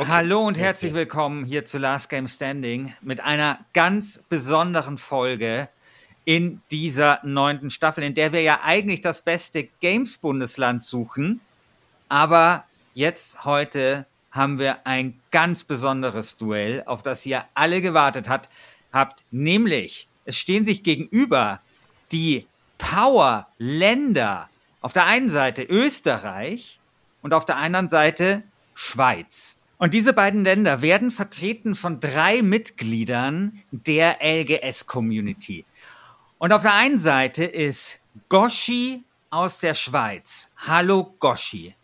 Okay. Hallo und herzlich willkommen hier zu Last Game Standing mit einer ganz besonderen Folge in dieser neunten Staffel, in der wir ja eigentlich das beste Games-Bundesland suchen. Aber jetzt heute haben wir ein ganz besonderes Duell, auf das ihr alle gewartet hat, habt. Nämlich, es stehen sich gegenüber die Power-Länder. Auf der einen Seite Österreich und auf der anderen Seite Schweiz. Und diese beiden Länder werden vertreten von drei Mitgliedern der LGS-Community. Und auf der einen Seite ist Goshi aus der Schweiz. Hallo Goshi.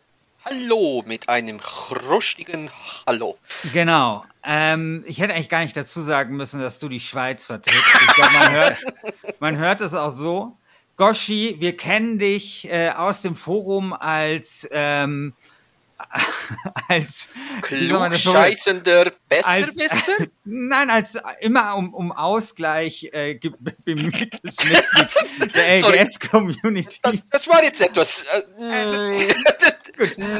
Hallo mit einem chrustigen Hallo. Genau. Ähm, ich hätte eigentlich gar nicht dazu sagen müssen, dass du die Schweiz vertrittst. Ich glaube, man hört, man hört es auch so. Goshi, wir kennen dich äh, aus dem Forum als ähm, als klugscheißender Besserwisser? Als, nein, als immer um, um Ausgleich äh, bemühtes Mitglied der LGS-Community. Das, das, war jetzt etwas. Äh, äh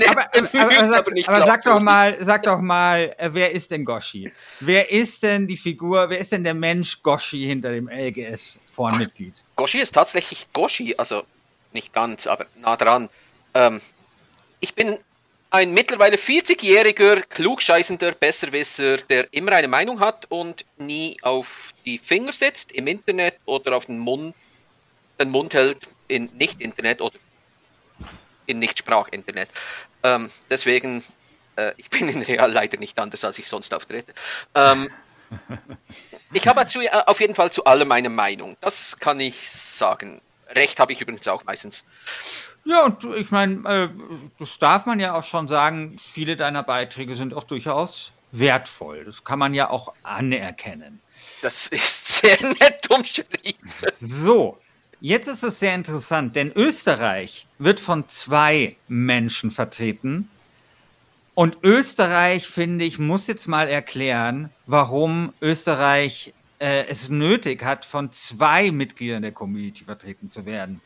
aber, aber, aber, sag, aber sag doch mal, sag doch mal, äh, wer ist denn Goshi? Wer ist denn die Figur, wer ist denn der Mensch Goshi hinter dem LGS-Vormitglied? Goshi ist tatsächlich Goshi, also nicht ganz, aber nah dran. Ähm, ich bin ein mittlerweile 40-jähriger, klugscheißender Besserwisser, der immer eine Meinung hat und nie auf die Finger setzt im Internet oder auf den Mund, den Mund hält in Nicht-Internet oder in Nicht-Sprach-Internet. Ähm, deswegen, äh, ich bin in Real leider nicht anders, als ich sonst auftrete. Ähm, ich habe zu, äh, auf jeden Fall zu allem eine Meinung. Das kann ich sagen. Recht habe ich übrigens auch meistens. Ja, und ich meine, äh, das darf man ja auch schon sagen, viele deiner Beiträge sind auch durchaus wertvoll. Das kann man ja auch anerkennen. Das ist sehr nett umschrieben. So, jetzt ist es sehr interessant, denn Österreich wird von zwei Menschen vertreten. Und Österreich, finde ich, muss jetzt mal erklären, warum Österreich äh, es nötig hat, von zwei Mitgliedern der Community vertreten zu werden.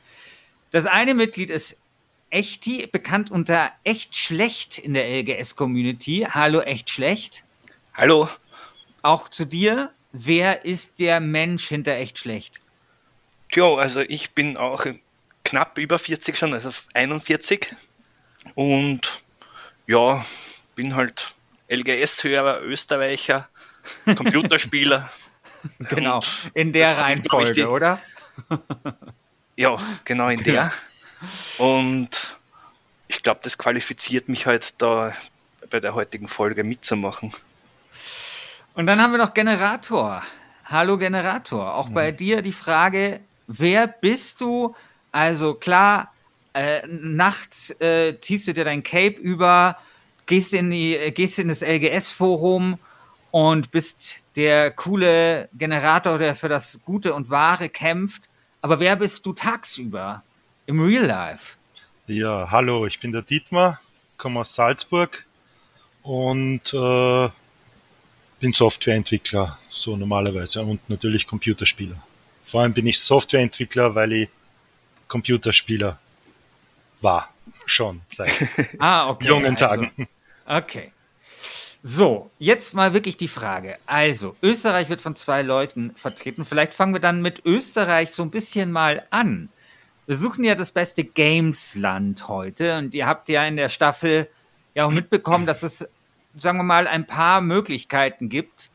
Das eine Mitglied ist Echti, bekannt unter Echt Schlecht in der LGS-Community. Hallo, Echt Schlecht. Hallo. Auch zu dir. Wer ist der Mensch hinter Echt Schlecht? Tja, also ich bin auch knapp über 40 schon, also 41. Und ja, bin halt LGS-Hörer, Österreicher, Computerspieler. genau, in der Reihenfolge, oder? Ja, genau in der. Und ich glaube, das qualifiziert mich halt da bei der heutigen Folge mitzumachen. Und dann haben wir noch Generator. Hallo Generator. Auch mhm. bei dir die Frage, wer bist du? Also klar, äh, nachts äh, ziehst du dir dein Cape über, gehst in, die, äh, gehst in das LGS-Forum und bist der coole Generator, der für das Gute und Wahre kämpft. Aber wer bist du tagsüber im Real Life? Ja, hallo, ich bin der Dietmar, komme aus Salzburg und äh, bin Softwareentwickler, so normalerweise, und natürlich Computerspieler. Vor allem bin ich Softwareentwickler, weil ich Computerspieler war, schon seit ah, okay. jungen also, Tagen. Okay. So, jetzt mal wirklich die Frage. Also, Österreich wird von zwei Leuten vertreten. Vielleicht fangen wir dann mit Österreich so ein bisschen mal an. Wir suchen ja das beste Gamesland heute und ihr habt ja in der Staffel ja auch mitbekommen, dass es sagen wir mal, ein paar Möglichkeiten gibt,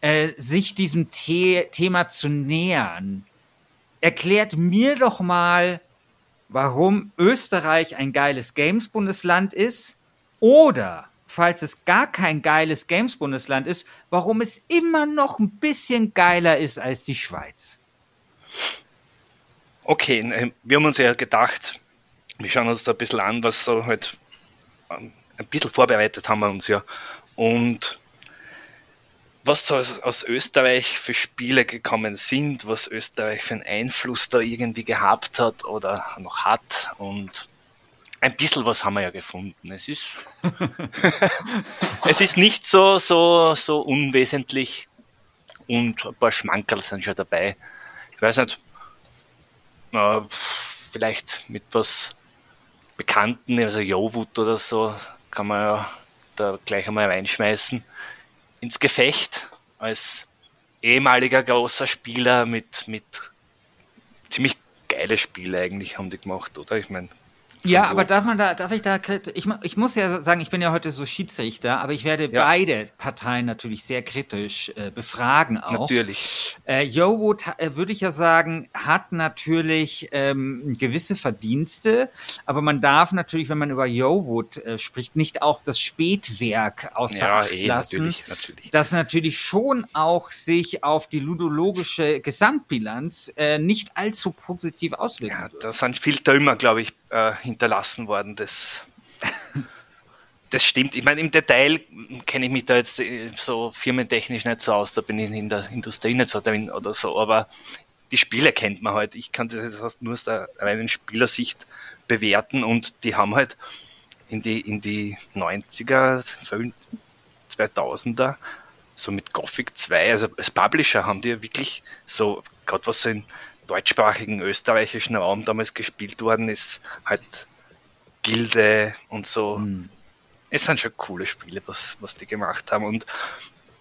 äh, sich diesem The Thema zu nähern. Erklärt mir doch mal, warum Österreich ein geiles Games-Bundesland ist oder, falls es gar kein geiles Games-Bundesland ist, warum es immer noch ein bisschen geiler ist als die Schweiz. Okay, äh, wir haben uns ja gedacht, wir schauen uns da ein bisschen an, was so halt ähm, ein bisschen vorbereitet haben wir uns ja. Und was so aus, aus, Österreich für Spiele gekommen sind, was Österreich für einen Einfluss da irgendwie gehabt hat oder noch hat und ein bisschen was haben wir ja gefunden. Es ist, es ist nicht so, so, so unwesentlich und ein paar Schmankerl sind schon dabei. Ich weiß nicht, äh, vielleicht mit was Bekannten, also Jowut oder so, kann man ja da gleich einmal reinschmeißen ins Gefecht als ehemaliger großer Spieler mit, mit ziemlich geile Spiele eigentlich haben die gemacht, oder? Ich meine, ja, aber darf man da, darf ich da, ich, ich muss ja sagen, ich bin ja heute so Schiedsrichter, aber ich werde ja. beide Parteien natürlich sehr kritisch äh, befragen auch. Natürlich. Äh, Yowood, äh, würde ich ja sagen, hat natürlich ähm, gewisse Verdienste, aber man darf natürlich, wenn man über Yowood äh, spricht, nicht auch das Spätwerk außer ja, Acht eh, lassen, natürlich, natürlich. das natürlich schon auch sich auf die ludologische Gesamtbilanz äh, nicht allzu positiv auswirken Ja, da sind Filter immer, glaube ich, äh, hinterlassen worden. Das, das stimmt. Ich meine, im Detail kenne ich mich da jetzt äh, so firmentechnisch nicht so aus, da bin ich in der Industrie nicht so drin oder so, aber die Spiele kennt man halt. Ich kann das nur aus der reinen Spielersicht bewerten und die haben halt in die, in die 90er, 2000er, so mit Gothic 2, also als Publisher haben die wirklich so, gerade was so in deutschsprachigen österreichischen Raum damals gespielt worden ist, halt Gilde und so. Mhm. Es sind schon coole Spiele, was, was die gemacht haben. Und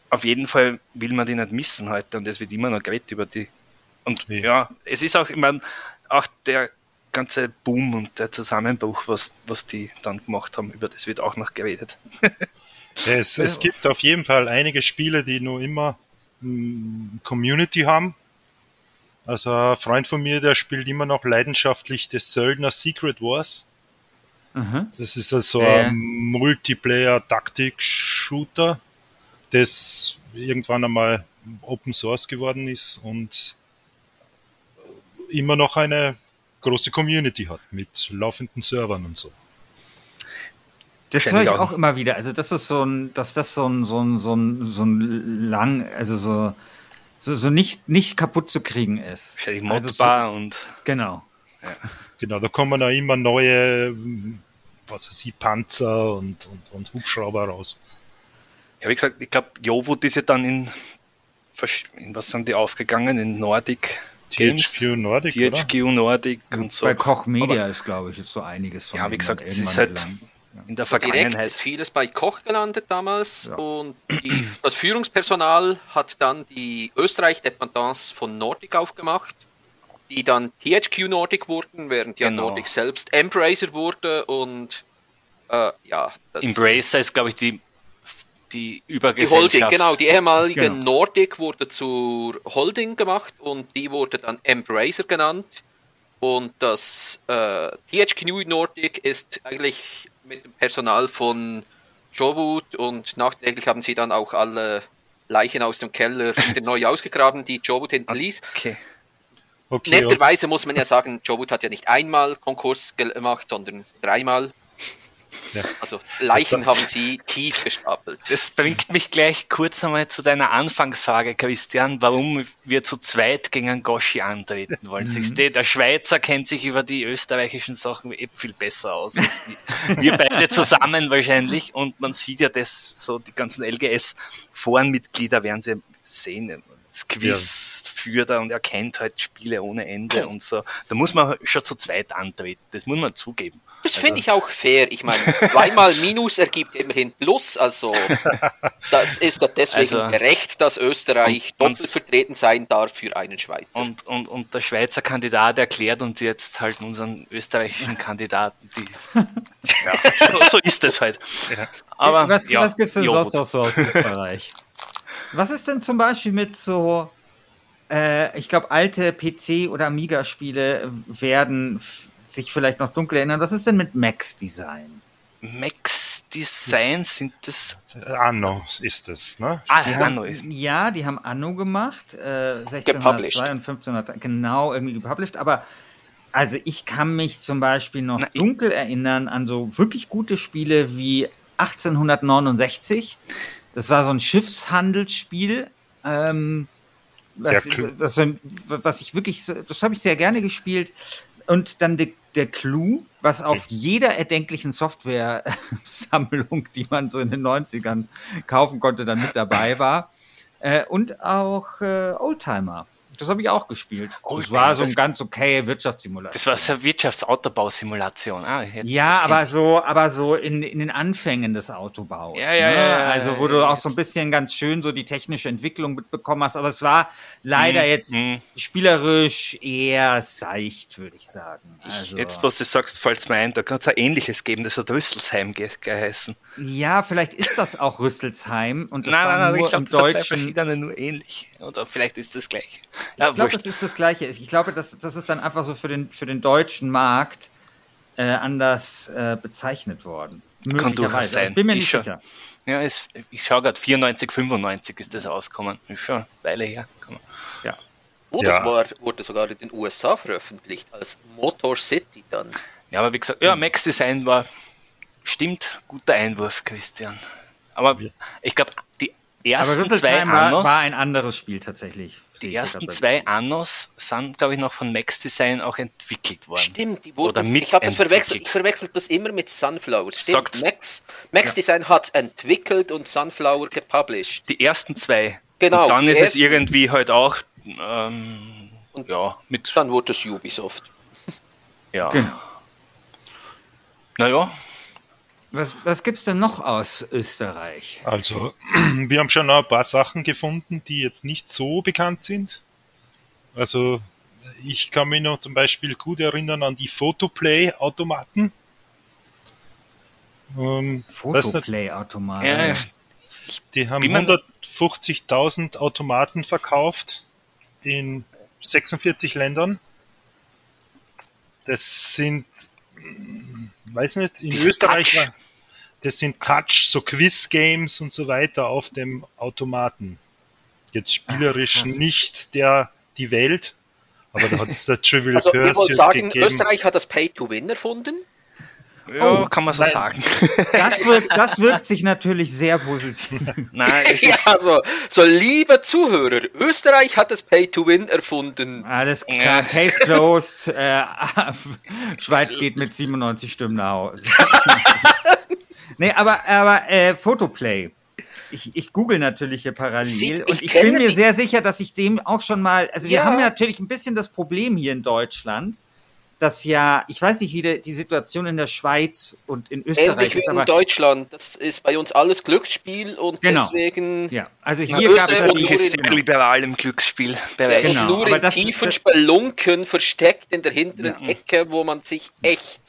auf jeden Fall will man die nicht missen heute und es wird immer noch geredet über die. Und ja, ja es ist auch, ich meine, auch der ganze Boom und der Zusammenbruch, was, was die dann gemacht haben, über das wird auch noch geredet. es, es gibt auf jeden Fall einige Spiele, die nur immer Community haben also ein Freund von mir, der spielt immer noch leidenschaftlich das Söldner Secret Wars. Mhm. Das ist also ja. ein Multiplayer-Taktik-Shooter, das irgendwann einmal Open Source geworden ist und immer noch eine große Community hat mit laufenden Servern und so. Das höre ich auch immer wieder. Also das ist so ein, dass das so ein, so ein, so ein, so ein lang, also so so, so nicht, nicht kaputt zu kriegen ist. Wahrscheinlich modbar also so, und. Genau. Ja. Genau, da kommen auch immer neue, was weiß ich, Panzer und, und, und Hubschrauber raus. Ja, wie gesagt, ich glaube, Jowut ist ja dann in, in, was sind die aufgegangen? In Nordic THQ Nordic, THQ oder? Nordic und so. Bei Koch Media Aber, ist, glaube ich, jetzt so einiges von Ja, wie gesagt, es ist halt, lang in der Vergangenheit. Direkt vieles bei Koch gelandet damals ja. und die, das Führungspersonal hat dann die Österreich-Dependance von Nordic aufgemacht, die dann THQ Nordic wurden, während ja genau. Nordic selbst Embracer wurde und äh, ja. Embracer ist, glaube ich, die die Übergesellschaft. Die Holding, genau. Die ehemalige genau. Nordic wurde zur Holding gemacht und die wurde dann Embracer genannt. Und das äh, THQ Nordic ist eigentlich mit dem Personal von Jobut und nachträglich haben sie dann auch alle Leichen aus dem Keller wieder neu ausgegraben, die Jobut hinterließ. Okay. Okay, Netterweise muss man ja sagen, Jobut hat ja nicht einmal Konkurs gemacht, sondern dreimal. Ja. Also Leichen haben sie tief gestapelt. Das bringt mich gleich kurz einmal zu deiner Anfangsfrage, Christian, warum wir zu zweit gegen Goschi antreten wollen. Mhm. Der Schweizer kennt sich über die österreichischen Sachen eben viel besser aus als wir beide zusammen wahrscheinlich. Und man sieht ja das, so die ganzen LGS-Forenmitglieder werden sie sehen. Das Quiz führt er und er kennt halt Spiele ohne Ende und so. Da muss man schon zu zweit antreten, das muss man zugeben. Das finde ich auch fair. Ich meine, zweimal Minus ergibt immerhin Plus, also das ist doch deswegen Also- gerecht, dass Österreich Und- und- doppelt vertreten sein darf für einen Schweizer. Und, und, und der Schweizer Kandidat erklärt uns jetzt halt unseren österreichischen Kandidaten, die. Ja, so, so ist es halt. Aber was, ja, was gibt's denn ja, sonst noch so aus Österreich? Was ist denn zum Beispiel mit so, äh, ich glaube, alte PC- oder Amiga-Spiele werden sich vielleicht noch dunkel erinnern. Was ist denn mit Max-Design? Max Design sind das. Anno ist es, ne? Ah, Die Anno haben, ist. ja, die haben Anno gemacht, äh, 1602 Gepublished. und 1500, genau, irgendwie gepublished, aber also ich kann mich zum Beispiel noch Na, dunkel erinnern an so wirklich gute Spiele wie 1869. Das war so ein Schiffshandelsspiel, ähm, was, was, was ich wirklich, so- das habe ich sehr gerne gespielt. Und dann der, der Clou, was auf jeder erdenklichen Software-Sammlung, die man so in den 90ern kaufen konnte, dann mit dabei war. Äh, und auch äh, Oldtimer. Das habe ich auch gespielt. Das Oldtimer, war so ein das- ganz okay Wirtschaftssimulator. Das war so eine Wirtschaftsautobausimulation. Ah, Ja, das aber ich. so, aber so in, in den Anfängen des Autobaus. Ja, ja, ne? ja, Also, wo du auch so ein bisschen ganz schön so die technische Entwicklung mitbekommen hast. Aber es war leider Mhm, jetzt mhm. spielerisch eher seicht, würde ich sagen. Also, Jetzt, was du sagst, fällt mir ein, da kann es ein ähnliches geben, das hat Rüsselsheim ge geheißen. ja, vielleicht ist das auch Rüsselsheim und das nein, war nein, nein, nur ich glaube, im das hat zwei Deutschen. verschiedene nur ähnlich. Oder vielleicht ist das gleich. Ja, Ich glaube, das ist das Gleiche. Ich glaube, das, das ist dann einfach so für den, für den deutschen Markt äh, anders äh, bezeichnet worden. Kann durchaus sein. Ich bin mir Ich nicht schau- sicher. Ja, es, ich schaue gerade, 94, 95 ist das rausgekommen. Ist schon eine Weile her. Ja. oh, Ja. das war, wurde sogar in den USA veröffentlicht, als Motor City dann. Ja, aber wie gesagt, ja, Max Design war, stimmt, guter Einwurf, Christian. Aber ich glaube, Aber ersten zwei Annos, war ein anderes Spiel tatsächlich. die ersten zwei Annos sind, glaube ich, noch von Max Design auch entwickelt worden. Stimmt, die Oder wurden. Ich habe das verwechselt. Ich verwechsel das immer mit Sunflower. Stimmt, Sagt- Max, Max Design hat entwickelt und Sunflower gepublished. Die ersten zwei. Genau, Und dann ist es ersten. irgendwie halt auch, ähm, Und ja, mit, Dann wurde es Ubisoft. ja. Genau. Naja, Was, was gibt es denn noch aus Österreich? Also, wir haben schon noch ein paar Sachen gefunden, die jetzt nicht so bekannt sind. Also, ich kann mich noch zum Beispiel gut erinnern an die Photoplay-Automaten. Ähm, Fotoplay-Automat. ja, die haben Wie man- 150.000 Automaten verkauft in 46 Ländern. Das sind, weiß nicht, in Diese Österreich Touch. war, das sind Touch, so Quiz-Games und so weiter auf dem Automaten. Jetzt spielerisch Ach, nicht der, die Welt, aber da hat es der Trivial Also, ihr wollt Pursuit sagen, gegeben. Österreich hat das Pay-to-Win erfunden? Ja kann man so sagen. Das wirkt, das wirkt sich natürlich sehr positiv. Nein, Ja, ist, also, so liebe Zuhörer, Österreich hat das Pay-to-Win erfunden. Alles klar, Ja. Case closed. Äh, Schweiz geht mit 97 Stimmen nach Hause. nee, aber, aber äh, Photoplay. Ich, ich google natürlich hier parallel Sieht- und ich ich bin mir sehr sicher, dass ich dem auch schon mal, also wir Ja. haben ja natürlich ein bisschen das Problem hier in Deutschland, dass ja, ich weiß nicht, wie die, die Situation in der Schweiz und in Österreich Ähnlich wie ist, in Deutschland. Das ist bei uns alles Glücksspiel und Genau. deswegen ja, also hier gab es Österreich ja und die, nur in- sehr liberal im Glücksspielbereich. ja, Genau, nur aber in das- tiefen das- Spelunken versteckt in der hinteren Ecke, wo man sich echt,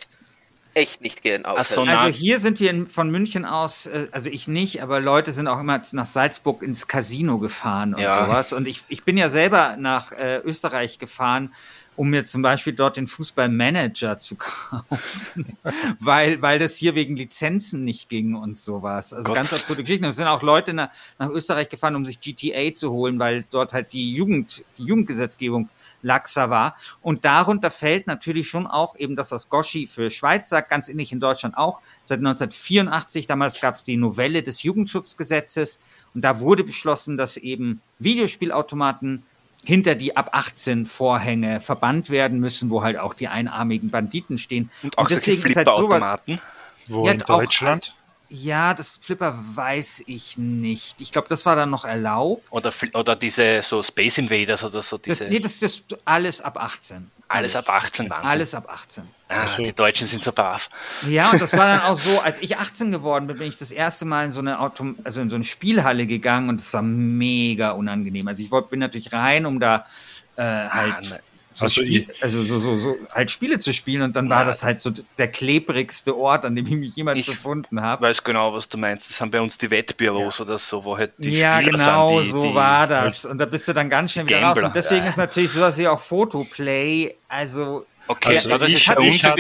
echt nicht gern aufhält. so, Also hier sind wir in, von München aus, äh, also ich nicht, aber Leute sind auch immer nach Salzburg ins Casino gefahren und Ja. sowas. Und ich, ich bin ja selber nach äh, Österreich gefahren, um mir zum Beispiel dort den Fußballmanager zu kaufen, weil, weil das hier wegen Lizenzen nicht ging und sowas. Also Gott. ganz absurde Geschichten. Es sind auch Leute nach, nach Österreich gefahren, um sich GTA zu holen, weil dort halt die Jugend, die Jugendgesetzgebung laxer war. Und darunter fällt natürlich schon auch eben das, was Goschi für Schweiz sagt, ganz ähnlich in Deutschland auch. Seit 1984, damals gab es die Novelle des Jugendschutzgesetzes und da wurde beschlossen, dass eben Videospielautomaten hinter die ab 18 Vorhänge verbannt werden müssen, wo halt auch die einarmigen Banditen stehen. Und auch solche deswegen ist halt sowas, Flipperautomaten. Wo Ja, in auch- Deutschland? Ja, das Flipper weiß ich nicht. Ich glaube, das war dann noch erlaubt. Oder, oder diese so Space Invaders oder so, Das, diese. nee, das ist alles ab 18. alles ab 18 Wahnsinn. Alles ab 18. Ah, Die Deutschen sind so brav. Ja, und das war dann auch so, als ich 18 geworden bin, bin ich das erste Mal in so eine Auto, also in so eine Spielhalle gegangen und es war mega unangenehm. Also ich wollte, bin natürlich rein, um da äh, halt Ah, ne. So, Also Spiel, also so, so, so halt Spiele zu spielen und dann war das halt so der klebrigste Ort, an dem ich mich jemals Ich befunden Ich habe. weiß genau, was du meinst. Das sind bei uns die Wettbüros oder so, wo halt die Ja, Spieler genau, sind, die, so die war das. Und da bist du dann ganz schnell wieder raus. Gambler. Und deswegen Ja. ist natürlich sowas wie auch Photoplay, also Okay, Also also das ich ist bei ich uns in hab-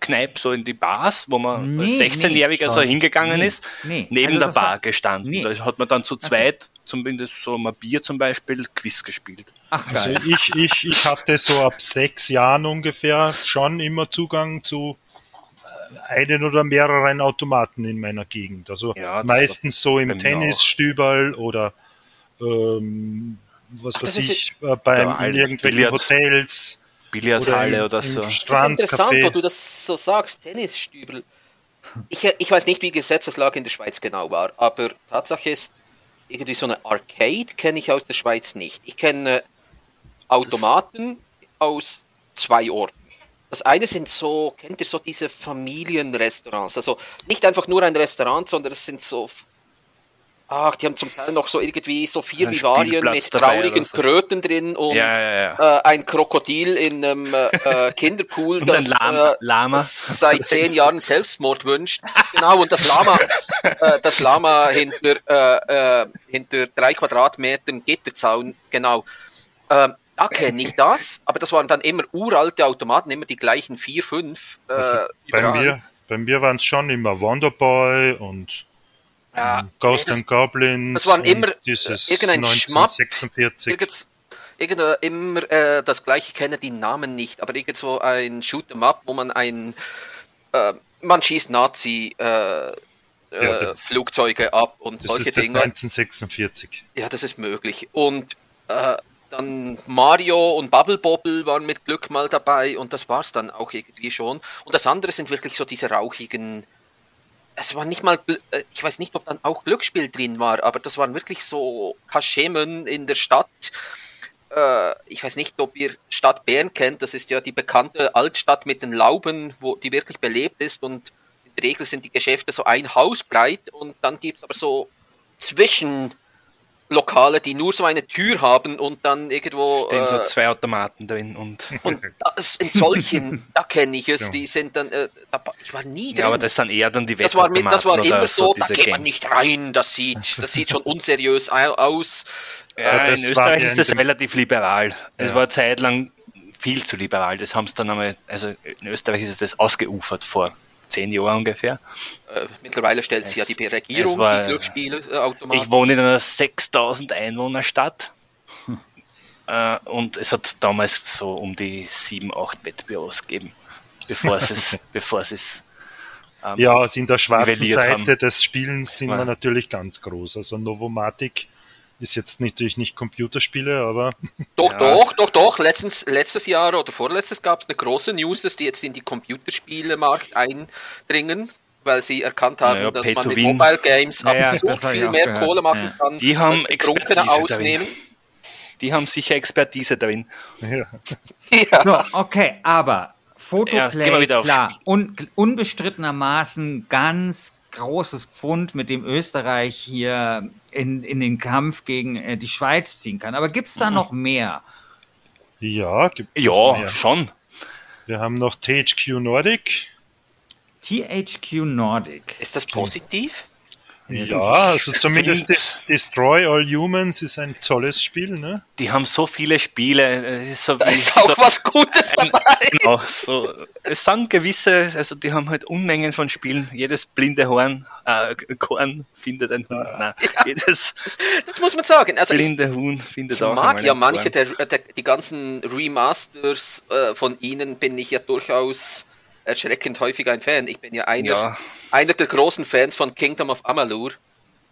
Normalkneipe, so in die Bars, wo man Nee, als 16-Jähriger nee, so hingegangen Nee, ist, nee. neben Also der Bar war- gestanden. Nee. Da hat man dann zu zweit, zumindest so mal Bier zum Beispiel, Quiz gespielt. ach Also geil. ich, ich, ich hatte so ab sechs Jahren ungefähr schon immer Zugang zu äh, einen oder mehreren Automaten in meiner Gegend. Also Ja, meistens so im Tennisstüberl oder ähm, was weiß das ist ich, äh, beim, in irgendwelchen Billard. Hotels Billardhalle oder im so. Das ist interessant, wo du das so sagst, Tennisstübel. Ich, ich weiß nicht, wie Gesetzeslage in der Schweiz genau war, aber Tatsache ist, irgendwie so eine Arcade kenne ich aus der Schweiz nicht. Ich kenne Automaten aus zwei Orten. Das eine sind so, kennt ihr so diese Familienrestaurants? Also nicht einfach nur ein Restaurant, sondern es sind so, ach, die haben zum Teil noch so irgendwie so vier Vivarien mit traurigen so. Kröten drin und Ja, ja, ja. äh, ein Krokodil in einem äh, äh, Kinderpool, das Lama- äh, Lama. seit zehn Jahren Selbstmord wünscht. Genau, und das Lama, äh, das Lama hinter, äh, äh, hinter drei Quadratmetern Gitterzaun, genau. Ähm, da kenne ich das, aber das waren dann immer uralte Automaten, immer die gleichen vier, fünf. Äh, Also bei mir, bei mir waren es schon immer Wonderboy und Ja, ähm, Ghost and Goblins. das waren immer, dieses äh, irgendein Schmapp. 1946. Irgend, irgend, äh, immer äh, das gleiche, ich kenne die Namen nicht, aber irgend so ein Shoot'em Up, wo man ein, äh, man schießt Nazi äh, äh, Ja, Flugzeuge ab und Das solche ist das Dinge. 1946. Ja, das ist möglich. Und äh, dann Mario und Bubble Bobble waren mit Glück mal dabei und das war's dann auch irgendwie schon. Und das andere sind wirklich so diese rauchigen. Es war nicht mal, äh, ich weiß nicht, ob dann auch Glücksspiel drin war, aber das waren wirklich so Kaschemen in der Stadt. Äh, ich weiß nicht, ob ihr Stadt Bern kennt. Das ist ja die bekannte Altstadt mit den Lauben, wo die wirklich belebt ist und in der Regel sind die Geschäfte so ein Haus breit und dann gibt's aber so zwischen Lokale, die nur so eine Tür haben und dann irgendwo. Stehen so Äh, zwei Automaten drin und. und das in solchen, da kenne ich es, Ja. die sind dann. Äh, da, ich war nie drin. Ja, aber das sind eher dann die das war, das war immer so, da geht man nicht rein, das sieht, das sieht schon unseriös au- aus. Ja, in Österreich ist das relativ liberal. Es Ja. war zeitlang viel zu liberal. Das haben sie dann einmal, also in Österreich ist das ausgeufert vor zehn Jahren ungefähr. Äh, mittlerweile stellt sie ja die Regierung war- die Glücksspielautomaten. Ich wohne in einer 6000 Einwohnerstadt äh, und es hat damals so um die sieben, acht Bettbüros gegeben, bevor es es, bevor es es ähm, Ja, also in der schwarzen Seite haben. des Spielens sind wir natürlich ganz groß. Also Novomatic ist jetzt natürlich nicht Computerspiele, aber Doch, Ja. doch, doch, doch. Letztens, letztes Jahr oder vorletztes gab es eine große News, dass die jetzt in die Computerspielemarkt eindringen, weil sie erkannt haben, Naja, dass man mit. Mobile Games Ja, ja, ab so das hab ich viel mehr gehört. Kohle machen Ja. kann. Die haben als Betrunkene Expertise ausnehmen. die haben sicher Expertise darin. ja. Ja. So, okay, aber Ja, Fotoplay, auf klar, un unbestrittenermaßen ganz großes Pfund, mit dem Österreich hier in, in den Kampf gegen äh, die Schweiz ziehen kann. Aber gibt es Mhm. da noch mehr? ja, gibt Ja, mehr. schon. Wir haben noch THQ Nordic. THQ Nordic. Ist das positiv? Ja, also zumindest find- Des- Destroy All Humans ist ein tolles Spiel, ne? Die haben so viele Spiele. Es ist so Da ist auch so, was Gutes dabei. Genau, so, es sind gewisse, also die haben halt Unmengen von Spielen. Jedes blinde Horn, äh, Korn findet ein Huhn. Nein, jedes Das muss man sagen. Also ich, blinde Huhn findet ich auch mag einmal ja ein manche der, der, die ganzen Remasters äh, von ihnen bin ich ja durchaus erschreckend häufig ein Fan. Ich bin ja einer, Ja. einer der großen Fans von Kingdom of Amalur,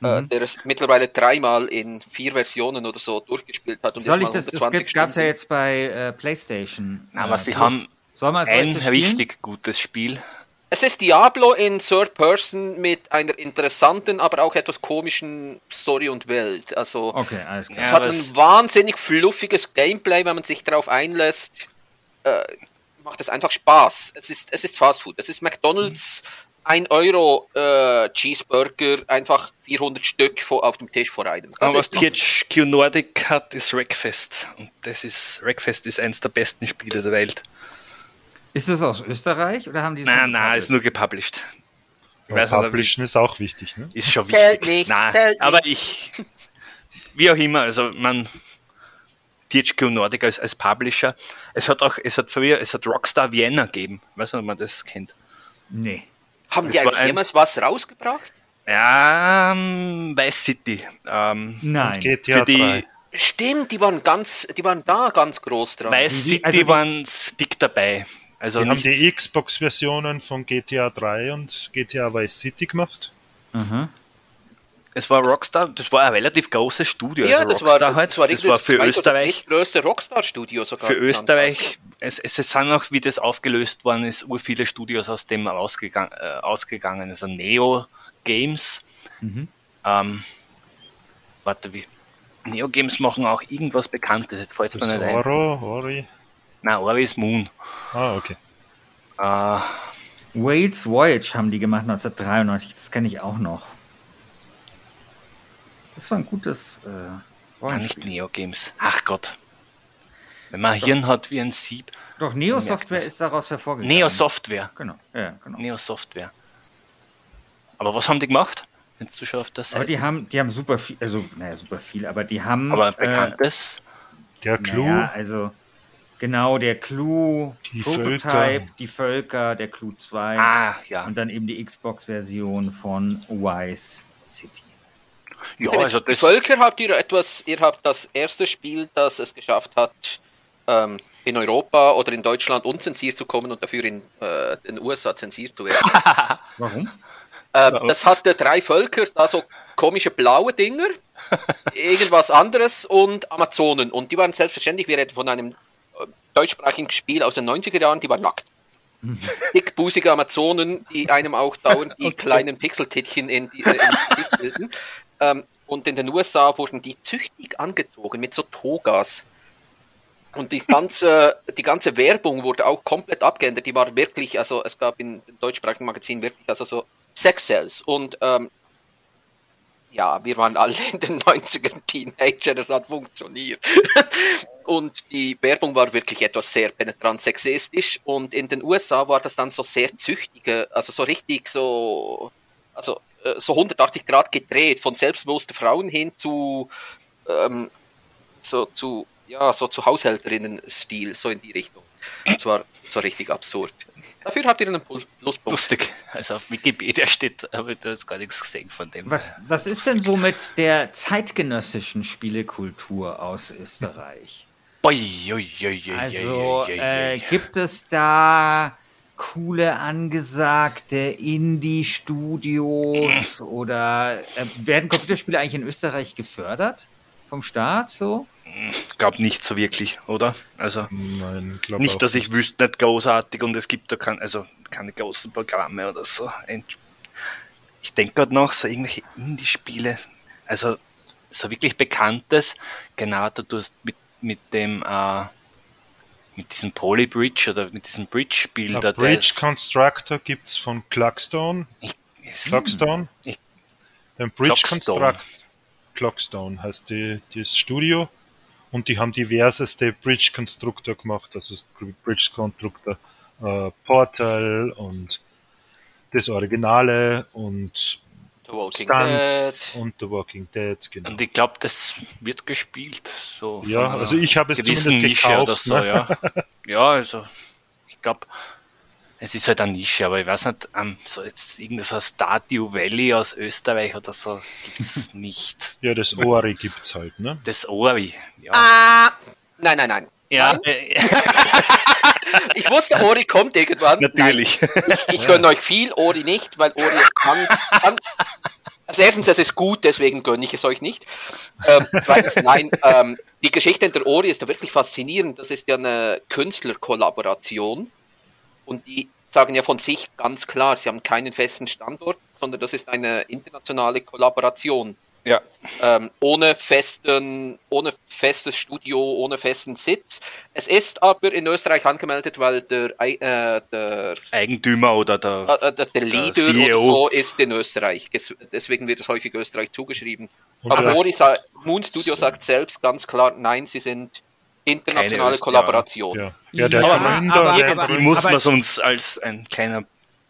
äh, Mhm. der es mittlerweile dreimal in vier Versionen oder so durchgespielt hat. Und Soll ich jetzt mal das? Das 120 gab es ja jetzt bei äh, PlayStation. Aber äh, sie haben Ein richtig gutes Spiel. Es ist Diablo in Third Person mit einer interessanten, aber auch etwas komischen Story und Welt. Also Okay, alles klar. es Ja, hat ein wahnsinnig fluffiges Gameplay, wenn man sich darauf einlässt. Äh, macht es einfach Spaß. Es ist, es ist Fast Food. Es ist McDonalds 1 Euro äh, Cheeseburger, einfach 400 Stück vor, auf dem Tisch vor einem. Das Aber was THQ Nordic hat, ist Wreckfest. Und das ist, Wreckfest ist eins der besten Spiele der Welt. Ist das aus Österreich oder haben die es Nein, nein, ist nur gepublished. Ja, nicht, Publishen ist auch wichtig, ne? Ist schon Zählt wichtig. nicht, Nein, zählt aber ich, wie auch immer, also man, THQ Nordic als, als Publisher, es hat auch, es hat früher, es hat Rockstar Vienna gegeben. Weiß nicht, ob man das kennt. Nee. Haben die das war eigentlich ein- jemals was rausgebracht? Ja, ähm, Vice City. Ähm, Nein. GTA für die 3. Stimmt, die waren ganz, die waren da ganz groß dran. Vice Die- City also die- waren dick dabei. Also Die haben die Xbox-Versionen von GTA 3 und GTA Vice City gemacht. Mhm. Es war Rockstar, das war ein relativ großes Studio. ja, also das war, halt. das war, das war für Österreich. größte Rockstar-Studio sogar. für. Österreich, es, es sind auch, wie das aufgelöst worden ist, ur viele Studios aus dem rausgegangen, äh, ausgegangen. Also Neo Games. Ähm, warte, wie? Neo Games machen auch irgendwas Bekanntes, jetzt fällt es mir Das nicht ein. Oro, Ori. Nein, Ori ist Moon. Ah, okay. Äh, Wales Voyage haben die gemacht 1993. Das kenne ich auch noch. Das war ein gutes äh, Rollenspiel. nicht Neo Games. Ach Gott. Wenn man ein Hirn hat wie ein Sieb. Doch, Neo Software ist daraus hervorgegangen. Neo Software. Genau, ja, genau. Neo Software. Aber was haben die gemacht? Wenn du schon auf der Aber Seite. die haben, die haben super viel, also, naja, super viel, aber die haben. Aber äh, bekanntes. Der Clou, Naja, also, genau, der Clou, Die Prototype, Völker. die Völker, der Clou 2 ah, ja. und dann eben die Xbox-Version von Wise City. Ja, also das. Völker habt ihr etwas, ihr habt das erste Spiel, das es geschafft hat, ähm, in Europa oder in Deutschland unzensiert zu kommen und dafür in äh, den USA zensiert zu werden. Warum? Ähm, das hatte drei Völker, da so komische blaue Dinger, irgendwas anderes und Amazonen. Und die waren selbstverständlich, wir reden von einem äh, deutschsprachigen Spiel aus den 90er Jahren, die waren nackt. Dickbusige Amazonen, die einem auch dauernd die kleinen Pixeltittchen in die, äh, in die bilden. Ähm, und in den USA wurden die züchtig angezogen mit so Togas. Und die ganze, die ganze Werbung wurde auch komplett abgeändert. Die war wirklich, also es gab in dem deutschsprachigen Magazin wirklich, also so Sex-Cells. Und ähm, ja, wir waren alle in den 90ern Teenager, das hat funktioniert. und die Werbung war wirklich etwas sehr penetrant sexistisch. Und in den USA war das dann so sehr züchtige, also so richtig so, also äh, so 180 Grad gedreht, von selbstbewussten Frauen hin zu, ähm, so zu, ja, so zu Haushälterinnen-Stil, so in die Richtung. Das war so richtig absurd. Dafür habt ihr einen Pl- Pluspunkt. Lustig. Also auf Wikipedia steht, aber ich da jetzt gar nichts gesehen von dem. Was, was ist denn so mit der zeitgenössischen Spielekultur aus Österreich? Also äh, gibt es da coole angesagte Indie-Studios oder äh, werden Computerspiele eigentlich in Österreich gefördert vom Staat so? Ich glaube nicht so wirklich, oder? Also Nein, glaub nicht, dass ich wüsste, nicht großartig und es gibt da kein, also keine großen Programme oder so. Ich denke gerade noch, so irgendwelche Indie-Spiele, also so wirklich bekanntes, genau, du hast mit, mit dem, äh, mit diesem Polybridge oder mit diesem Bridge-Spiel A da, Bridge Constructor gibt es von Clockstone. ich, Clockstone. Ich- Den Bridge Clockstone. Construct. Clockstone heißt die, das Studio. Und die haben diverseste Bridge Constructor gemacht. Also Bridge Constructor äh, Portal und das Originale und The Walking Stunts Dead. und The Walking Dead, genau. Und ich glaube, das wird gespielt. So Ja, also ich habe es gewissen zumindest Nische oder gekauft, so, ne? ja. Ja, also ich glaube, es ist halt eine Nische, aber ich weiß nicht, ähm, so jetzt irgendein so Stardew Valley aus Österreich oder so gibt es nicht. Ja, das Ori gibt's halt, ne? Das Ori, ja. Ah, nein, nein, nein. ja, äh, Ich wusste, Ori kommt irgendwann. natürlich. Nein, ich ich gönne euch viel, Ori nicht, weil Ori ganz, ganz also erstens, es ist gut, deswegen gönne ich es euch nicht. Ähm, zweitens, nein, ähm, die Geschichte hinter Ori ist ja wirklich faszinierend. Das ist ja eine Künstlerkollaboration und die sagen ja von sich ganz klar, sie haben keinen festen Standort, sondern das ist eine internationale Kollaboration. Ja. Ähm, ohne, festen, ohne festes Studio, ohne festen Sitz. Es ist aber in Österreich angemeldet, weil der, äh, der Eigentümer oder der, äh, der, der Leader CEO. oder so ist in Österreich. Deswegen wird es häufig Österreich zugeschrieben. Und aber der- Mori sa Moon Studio sagt selbst ganz klar, nein, sie sind internationale Kollaboration. Ja, ja der Ja, Gründer, aber- der, aber- Irgendwie muss aber- man es uns als ein kleiner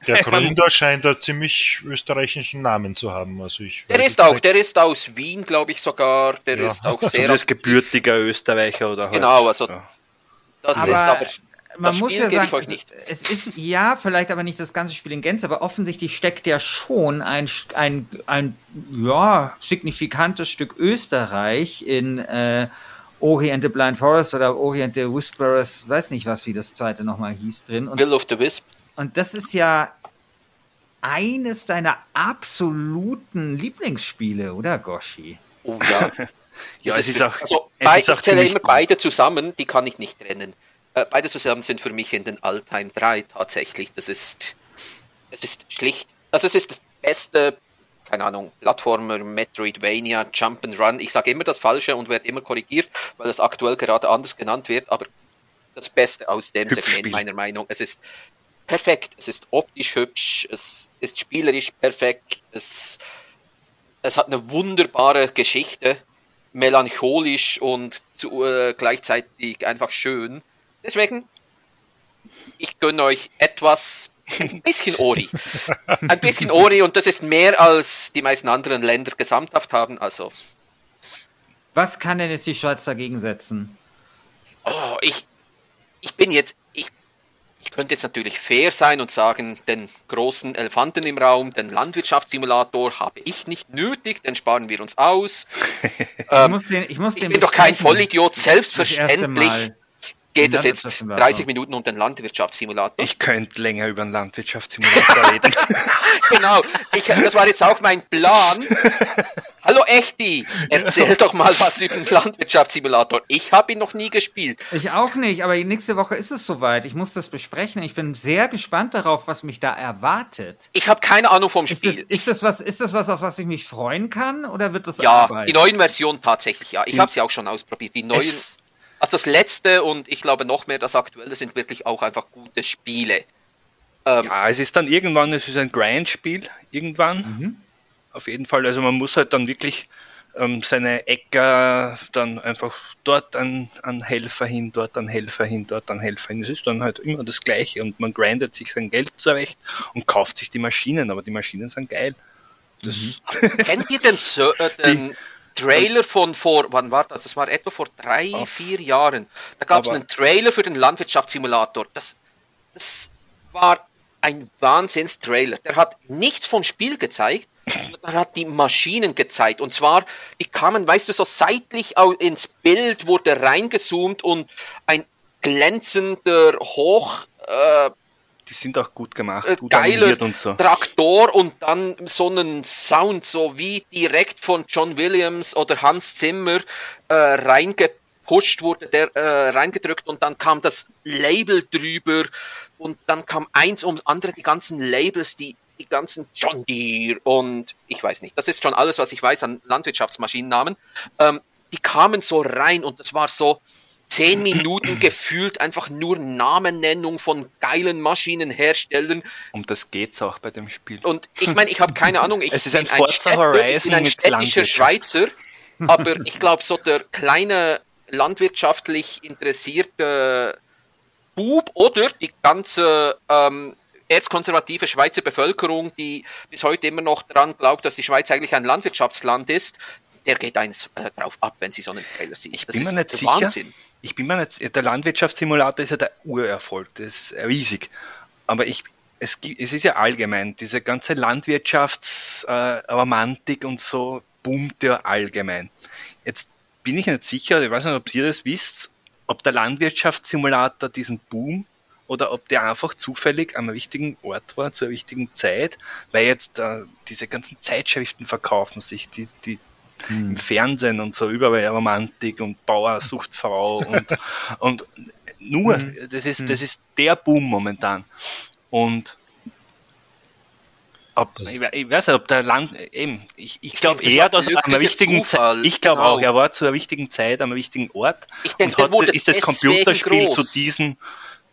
der Gründer scheint einen ziemlich österreichischen Namen zu haben. Also ich Der ist auch, nicht- der ist aus Wien, glaube ich sogar. Der Ja. ist auch so sehr. als gebürtiger Österreicher oder halt. Genau, also Ja. das Aber ist aber. man das muss Spiel ja gebe ich sagen, euch nicht. Es, ist ja vielleicht aber nicht das ganze Spiel in Gänze, aber offensichtlich steckt ja schon ein, ein, ein ja, signifikantes Stück Österreich in äh, Ori and the Blind Forest oder Ori and the Whisperers, weiß nicht was, wie das zweite nochmal hieß drin. Und, Will of the Wisp. Und das ist ja eines deiner absoluten Lieblingsspiele, oder Goshi? Oh ja. Ja, Das es ist auch, Also, ich zähle immer gut. beide zusammen, die kann ich nicht trennen. Äh, beide zusammen sind für mich in den Alpine 3 tatsächlich. Das ist, es ist schlicht, also es ist das beste, keine Ahnung, Plattformer, Metroidvania, Jump'n'Run. Ich sage immer das Falsche und werde immer korrigiert, weil es aktuell gerade anders genannt wird, aber das Beste aus dem Hüpfspiel. Segment meiner Meinung. Es ist perfekt, es ist optisch hübsch, es ist spielerisch perfekt, es, es hat eine wunderbare Geschichte, melancholisch und zu, äh, gleichzeitig einfach schön. Deswegen, ich gönne euch etwas, ein bisschen Ori. Ein bisschen Ori und das ist mehr als die meisten anderen Länder gesamthaft haben. Also, Was kann denn jetzt die Schweiz dagegen setzen? oh, ich, ich bin jetzt, ich, könnte jetzt natürlich fair sein und sagen, den großen Elefanten im Raum, den Landwirtschaftssimulator habe ich nicht nötig, den sparen wir uns aus. ich muss den, ich muss Ich den bin doch kein. Vollidiot, Das erste selbstverständlich Mal. Geht Den es jetzt Landwirtschaftssimulator. 30 Minuten um den Landwirtschaftssimulator. Ich könnte länger über einen Landwirtschaftssimulator reden. genau, ich, das war jetzt auch mein Plan. Hallo Echti, erzähl doch mal was über den Landwirtschaftssimulator. Ich habe ihn noch nie gespielt. Ich auch nicht, aber nächste Woche ist es soweit. Ich muss das besprechen. Ich bin sehr gespannt darauf, was mich da erwartet. Ich habe keine Ahnung vom Ist das, Spiel. ist, das was, ist das was, auf was ich mich freuen kann? Oder wird das ja, Arbeit? die neuen Versionen tatsächlich, ja. Ich habe sie auch schon ausprobiert. Die neuen, Es- also das letzte und ich glaube noch mehr das aktuelle sind wirklich auch einfach gute Spiele. Ähm, Ja, es ist dann irgendwann, es ist ein Grind-Spiel, irgendwann. Mhm. Auf jeden Fall. Also man muss halt dann wirklich ähm, seine Äcker dann einfach dort an, an Helfer hin, dort an Helfer hin, dort an Helfer hin. Es ist dann halt immer das Gleiche und man grindet sich sein Geld zurecht und kauft sich die Maschinen, aber die Maschinen sind geil. Das, Kennt ihr den, Sö- äh, den Trailer von vor, wann war das? Das war etwa vor drei, Auf- vier Jahren. Da gab es einen Trailer für den Landwirtschaftssimulator. Das, das war ein Wahnsinnstrailer. Der hat nichts vom Spiel gezeigt, er hat die Maschinen gezeigt. Und zwar, die kamen, weißt du, so seitlich ins Bild wurde reingezoomt und ein glänzender, hoch äh, die sind auch gut gemacht, äh, gut geiler animiert und so. Traktor und dann so einen Sound, so wie direkt von John Williams oder Hans Zimmer äh, reingepusht wurde, der äh, reingedrückt und dann kam das Label drüber und dann kam eins ums andere, die ganzen Labels, die die ganzen John Deere und ich weiß nicht, das ist schon alles, was ich weiß an Landwirtschaftsmaschinennamen. Ähm, die kamen so rein und das war so, zehn Minuten gefühlt einfach nur Namennennung von geilen Maschinenherstellern. Um das geht's auch bei dem Spiel. Und ich meine, ich habe keine Ahnung, ich Es ist bin ein Forza Städter, ich bin ein städtischer. Schweizer, aber ich glaube, so der kleine landwirtschaftlich interessierte Bub oder die ganze ähm, erzkonservative Schweizer Bevölkerung, die bis heute immer noch daran glaubt, dass die Schweiz eigentlich ein Landwirtschaftsland ist, der geht eins äh, drauf ab, wenn sie so einen Trailer sieht. Ich Das bin ist mir nicht sicher. Wahnsinn. Ich bin mir nicht, der Landwirtschaftssimulator ist ja der Urerfolg, das ist riesig. Aber ich, es, es ist ja allgemein, diese ganze Landwirtschaftsromantik und so boomt ja allgemein. Jetzt bin ich nicht sicher, ich weiß nicht, ob ihr das wisst, ob der Landwirtschaftssimulator diesen Boom oder ob der einfach zufällig am richtigen Ort war, zur richtigen Zeit, weil jetzt äh, diese ganzen Zeitschriften verkaufen sich, die, die im Fernsehen und so überall Romantik und Bauer sucht Frau und, und nur, das ist, das ist der Boom momentan. Und ob, ich, ich, weiß nicht, ob der Land, eben, ich, ich glaube eher, dass an einer wichtigen Zeit, ich glaube genau. auch, er war zu einer wichtigen Zeit, an einem wichtigen Ort ich denke, und hat, ist das Computerspiel zu diesem,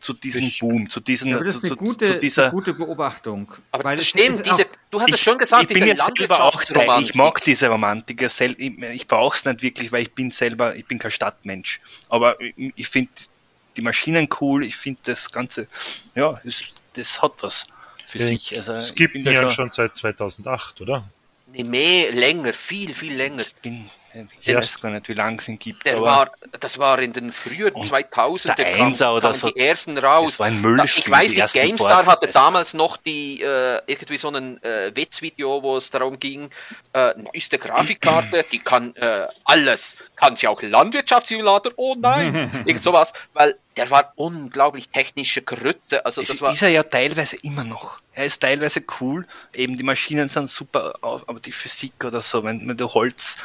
zu diesem Boom, zu diesem, ja, das ist eine gute, zu dieser, eine gute Beobachtung. Aber weil stimmt, diese, du hast es schon gesagt, ich bin ja selber auch Teil, ich mag diese Romantik, ich, ich brauche es nicht wirklich, weil ich bin selber, ich bin kein Stadtmensch, aber ich, ich finde die Maschinen cool, ich finde das Ganze, ja, das, das hat was für ja, sich. Also, es gibt ihn ja schon seit 2008, oder? Nee, mehr, länger, viel, viel länger. Ich bin ich weiß gar nicht, wie lange es ihn gibt. Der war, das war in den frühen 2000 er kam, oder so. die ersten raus. Das war ein Müllspiel, ich weiß, die, die GameStar hatte damals noch die äh, irgendwie so ein äh, Witzvideo, wo es darum ging, äh, eine üste Grafikkarte, die kann äh, alles. Kann sie auch Landwirtschaftssimulator? Oh nein! Irgend sowas, weil der war unglaublich technische Grütze. Also das ist, war ist er ja teilweise immer noch. Er ist teilweise cool. Eben die Maschinen sind super, aber die Physik oder so, wenn, wenn du Holz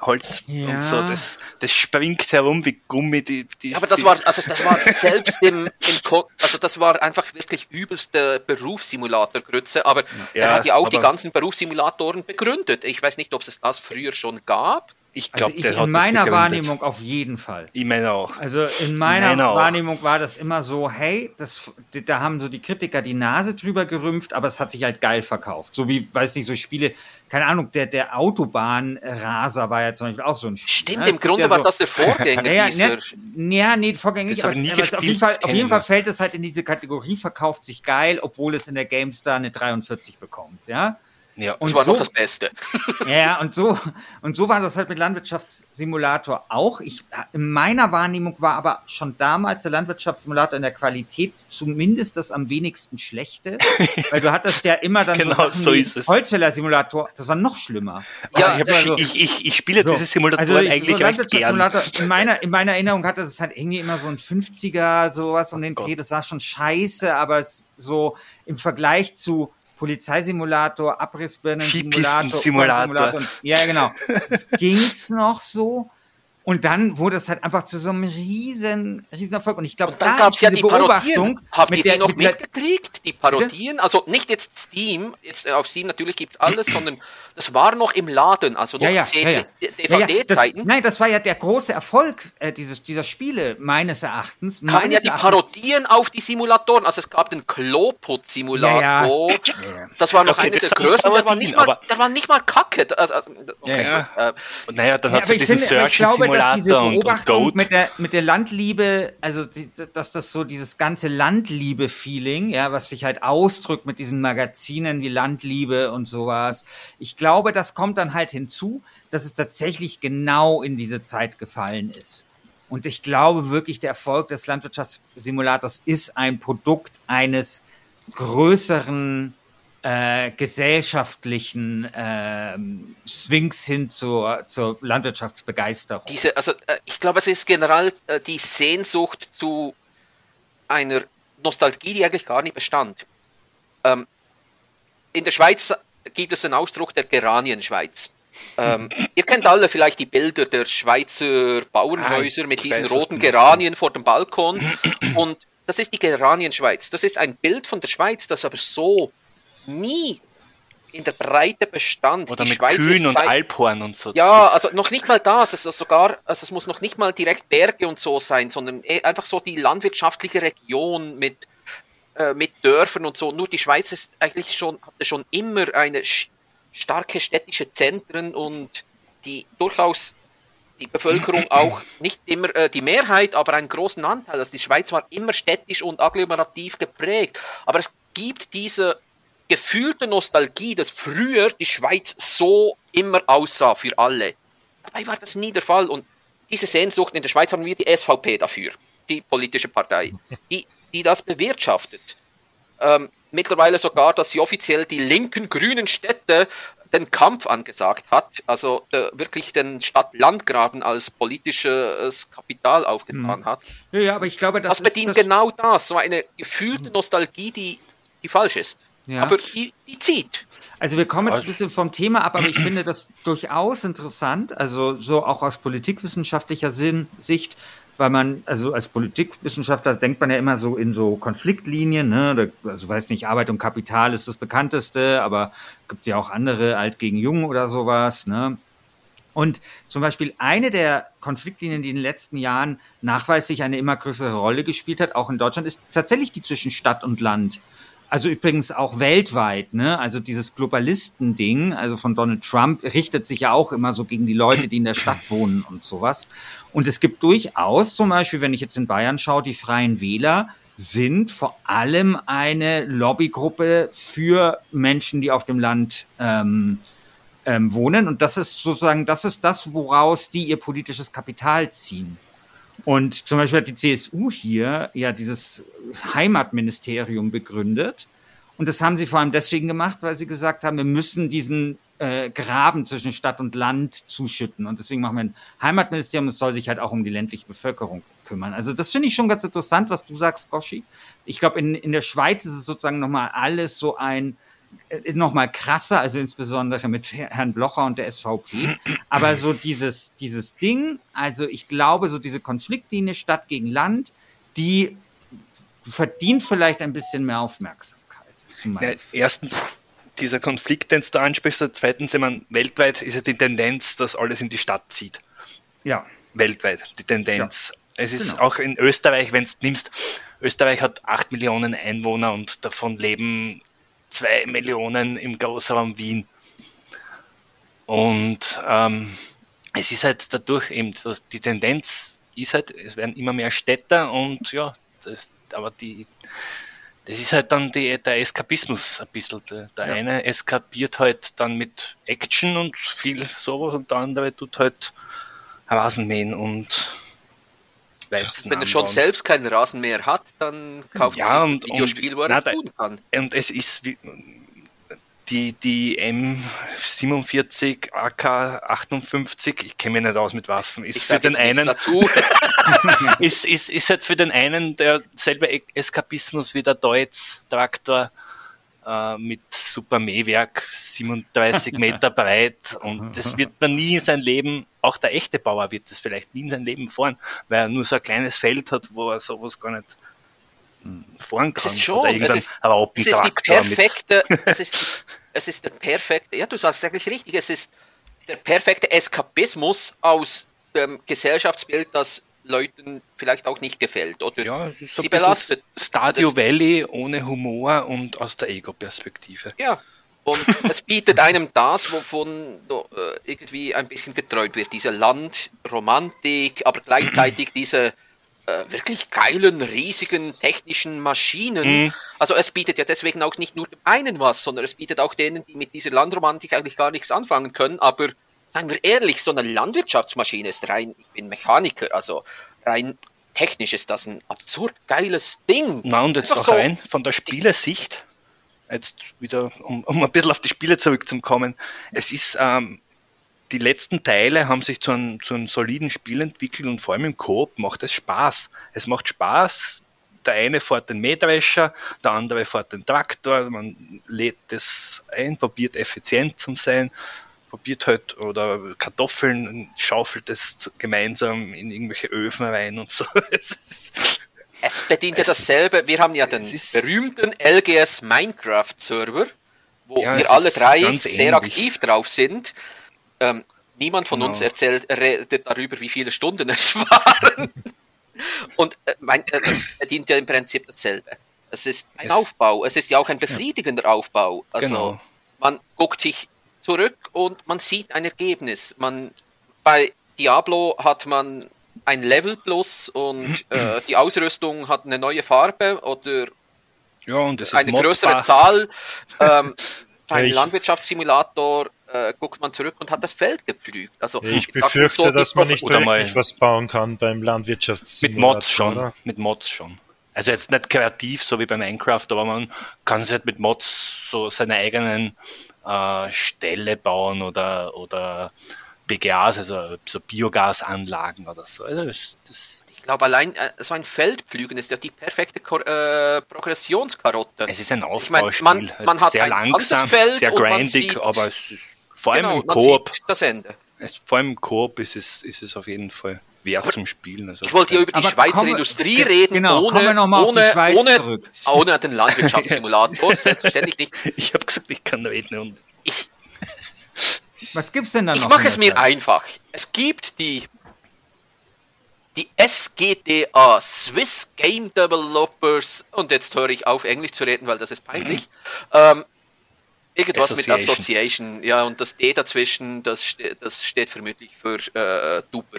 Holz ja. und so, das, das springt herum wie Gummi. Die, die, aber das war, also das war selbst im, im also das war einfach wirklich übelste Berufssimulator-Grütze, aber ja, er hat ja auch die ganzen Berufssimulatoren begründet. Ich weiß nicht, ob es das früher schon gab. Ich glaube, also in meiner Wahrnehmung auf jeden Fall. Ich meine auch. Also in meiner meine Wahrnehmung war das immer so, hey, das, da haben so die Kritiker die Nase drüber gerümpft, aber es hat sich halt geil verkauft. So wie, weiß nicht, so Spiele, keine Ahnung, der, der Autobahnraser war ja zum Beispiel auch so ein Spiel. Stimmt, ne? im Grunde ja war so, das der Vorgänger. ja, ja, ja, nee, Vorgänger nicht. Aber, nie aber auf, jeden Fall, auf jeden Fall fällt es halt in diese Kategorie, verkauft sich geil, obwohl es in der GameStar eine 43 bekommt, ja. Ja, und das war so, noch das Beste. Ja, und so, und so war das halt mit Landwirtschaftssimulator auch. Ich, in meiner Wahrnehmung war aber schon damals der Landwirtschaftssimulator in der Qualität zumindest das am wenigsten schlechte, weil du hattest ja immer dann genau, so, so. Holzfäller-Simulator, das war noch schlimmer. Ja, ich, also, ich, ich, ich, spiele so, diese Simulatoren also eigentlich so recht gern. In meiner, in meiner Erinnerung hatte es halt irgendwie immer so ein 50er, sowas um den Dreh, das war schon scheiße, aber so im Vergleich zu Polizeisimulator, Abrissbirnen-Simulator. Simulator. Ja, genau. Ging's noch so? Und dann wurde es halt einfach zu so einem riesen, riesen Erfolg. Und ich glaube, da gab es ja die Parodien. Habt ihr die noch mit mitgekriegt? Die Parodien? Bitte? Also nicht jetzt Steam, jetzt äh, auf Steam natürlich gibt es alles, sondern das war noch im Laden, also noch ja, ja, ja, DVD-Zeiten. Nein, das war ja der große Erfolg äh, dieses, dieser Spiele, meines Erachtens. Kamen ja die Parodien auf die Simulatoren. Also es gab den Kloput-Simulator. Das war noch okay, einer der größten. Der war, nicht mal, der war nicht mal kacke. Also, also okay, ja, äh, naja, dann hat es diesen Search-Simulator und, und Goat. Mit der, mit der Landliebe, also die, dass das so dieses ganze Landliebe-Feeling, ja, was sich halt ausdrückt mit diesen Magazinen wie Landliebe und sowas. Ich glaube, das kommt dann halt hinzu, dass es tatsächlich genau in diese Zeit gefallen ist. Und ich glaube wirklich, der Erfolg des Landwirtschaftssimulators ist ein Produkt eines größeren äh, gesellschaftlichen äh, Swings hin zur, zur Landwirtschaftsbegeisterung. Diese, also äh, ich glaube, es ist generell äh, die Sehnsucht zu einer Nostalgie, die eigentlich gar nicht bestand. Ähm, in der Schweiz gibt es einen Ausdruck der Geranienschweiz. Ähm, ihr kennt alle vielleicht die Bilder der Schweizer Bauernhäuser mit diesen roten Geranien vor dem Balkon. Und das ist die Geranienschweiz. Das ist ein Bild von der Schweiz, das aber so nie in der Breite bestand. Oder die mit Schweiz Kühen und Alphorn und so. Ja, also noch nicht mal das. Es, ist sogar, also es muss noch nicht mal direkt Berge und so sein, sondern eh einfach so die landwirtschaftliche Region mit äh, mit Dörfern und so. Nur die Schweiz ist eigentlich schon, hatte schon immer eine starke städtische Zentren und die durchaus die Bevölkerung auch nicht immer äh, die Mehrheit, aber einen großen Anteil. Also die Schweiz war immer städtisch und agglomerativ geprägt. Aber es gibt diese gefühlte Nostalgie, dass früher die Schweiz so immer aussah für alle. Dabei war das nie der Fall. Und diese Sehnsucht in der Schweiz haben wir die SVP dafür, die politische Partei. Die die das bewirtschaftet. Ähm, mittlerweile sogar, dass sie offiziell die linken grünen Städte den Kampf angesagt hat, also äh, wirklich den Stadt-Landgraben als politisches Kapital aufgetan hm. hat. Ja, ja, aber ich glaube, das, das bedient das genau das, so eine gefühlte Nostalgie, die, die falsch ist. Ja. Aber die, die zieht. Also wir kommen jetzt ein bisschen vom Thema ab, aber ich finde das durchaus interessant, also so auch aus politikwissenschaftlicher Sinn, Sicht, weil man, also als Politikwissenschaftler denkt man ja immer so in so Konfliktlinien, ne? also weiß nicht, Arbeit und Kapital ist das bekannteste, aber gibt es ja auch andere, alt gegen jung oder sowas, ne? Und zum Beispiel eine der Konfliktlinien, die in den letzten Jahren nachweislich eine immer größere Rolle gespielt hat, auch in Deutschland, ist tatsächlich die zwischen Stadt und Land. Also übrigens auch weltweit, ne? Also dieses Globalisten-Ding, also von Donald Trump, richtet sich ja auch immer so gegen die Leute, die in der Stadt wohnen und sowas. Und es gibt durchaus zum Beispiel, wenn ich jetzt in Bayern schaue, die Freien Wähler sind vor allem eine Lobbygruppe für Menschen, die auf dem Land ähm, ähm, wohnen. Und das ist sozusagen, das ist das, woraus die ihr politisches Kapital ziehen. Und zum Beispiel hat die CSU hier ja dieses Heimatministerium begründet. Und das haben sie vor allem deswegen gemacht, weil sie gesagt haben, wir müssen diesen äh, Graben zwischen Stadt und Land zuschütten. Und deswegen machen wir ein Heimatministerium, das soll sich halt auch um die ländliche Bevölkerung kümmern. Also das finde ich schon ganz interessant, was du sagst, Goshi. Ich glaube, in, in der Schweiz ist es sozusagen nochmal alles so ein, äh, nochmal krasser, also insbesondere mit Herrn Blocher und der SVP. Aber so dieses, dieses Ding, also ich glaube, so diese Konfliktlinie Stadt gegen Land, die verdient vielleicht ein bisschen mehr Aufmerksamkeit. Ja, erstens, dieser Konflikt, den du ansprichst, zweitens, ich meine, weltweit ist ja die Tendenz, dass alles in die Stadt zieht. Ja. Weltweit, die Tendenz. Ja. Es ist genau. auch in Österreich, wenn du nimmst, Österreich hat 8 Millionen Einwohner und davon leben zwei Millionen im Großraum Wien. Und ähm, es ist halt dadurch eben, die Tendenz ist halt, es werden immer mehr Städter und ja, das, aber die, das ist halt dann die, der Eskapismus ein bisschen. Der, der ja. eine eskapiert halt dann mit Action und viel sowas und der andere tut halt Rasenmähen und Weizen Wenn er schon selbst keinen Rasenmäher hat, dann kauft ja, er sich ein Videospiel, wo er das tun kann. Und es ist wie, die, die M47 AK58, ich kenne mich nicht aus mit Waffen, ist für den einen ist, ist, ist halt für den einen der selbe Eskapismus wie der Deutz Traktor äh, mit Super Mähwerk, 37 Meter breit und das wird man nie in sein Leben, auch der echte Bauer wird das vielleicht nie in sein Leben fahren, weil er nur so ein kleines Feld hat, wo er sowas gar nicht fahren kann. Es ist schon, es ist, es ist die perfekte, es ist, es ist der perfekte, ja, du sagst eigentlich richtig, es ist der perfekte Eskapismus aus dem Gesellschaftsbild, das Leuten vielleicht auch nicht gefällt oder ja, sie belastet. Stadio Valley ohne Humor und aus der Ego-Perspektive. Ja, und es bietet einem das, wovon äh, irgendwie ein bisschen geträumt wird, diese Landromantik, aber gleichzeitig diese äh, wirklich geilen, riesigen technischen Maschinen. Mhm. Also es bietet ja deswegen auch nicht nur dem einen was, sondern es bietet auch denen, die mit dieser Landromantik eigentlich gar nichts anfangen können, aber Seien wir ehrlich, so eine Landwirtschaftsmaschine ist rein, ich bin Mechaniker, also rein technisch ist das ein absurd geiles Ding. Na und jetzt auch so rein von der Spielersicht, jetzt wieder, um, um ein bisschen auf die Spiele zurückzukommen, es ist, ähm, die letzten Teile haben sich zu einem, zu einem soliden Spiel entwickelt und vor allem im Coop macht es Spaß. Es macht Spaß, der eine fährt den Mähdrescher, der andere fährt den Traktor, man lädt das ein, probiert effizient zu sein probiert halt oder Kartoffeln, schaufelt es gemeinsam in irgendwelche Öfen rein und so. es bedient ja dasselbe. Wir haben ja den berühmten LGS Minecraft Server, wo ja, wir alle drei sehr aktiv drauf sind. Ähm, niemand von genau. uns erzählt redet darüber, wie viele Stunden es waren. Und äh, mein, äh, es bedient ja im Prinzip dasselbe. Es ist ein es, Aufbau. Es ist ja auch ein befriedigender ja. Aufbau. Also genau. man guckt sich zurück und man sieht ein Ergebnis. Man, bei Diablo hat man ein Level plus und äh, die Ausrüstung hat eine neue Farbe oder ja, und eine größere Zahl. Ähm, beim Landwirtschaftssimulator äh, guckt man zurück und hat das Feld gepflügt. Also, ich befürchte, so, dass man nicht wirklich was bauen kann beim Landwirtschaftssimulator. Mit Mods schon. Oder? Mit Mods schon. Also jetzt nicht kreativ, so wie bei Minecraft, aber man kann sich halt mit Mods so seine eigenen äh, Ställe bauen oder, oder BGAs, also so Biogasanlagen oder so. Also das, das ich glaube, allein äh, so ein Feldpflügen ist ja die perfekte Ko äh, Progressionskarotte. Es ist ein Aufbauspiel. Ich mein, man, man hat sehr langsam, sehr grindig, sieht, aber es ist vor allem genau, im Coop. Das Ende. Es, vor allem im Coop ist es, ist es auf jeden Fall wert zum Spielen. Also Ich wollte ja über die Schweizer kommen- Industrie reden, genau, ohne, ohne, Schweiz ohne, zurück. ohne den Landwirtschaftssimulator, selbstverständlich nicht. ich habe gesagt, ich kann reden und Was gibt's denn da noch? Ich mache es mir Schweiz? einfach. Es gibt die, die SGDA, Swiss Game Developers, und jetzt höre ich auf, Englisch zu reden, weil das ist peinlich. Ähm, irgendwas mit Association. Ja, und das D dazwischen, das, ste das steht vermutlich für äh, Duper.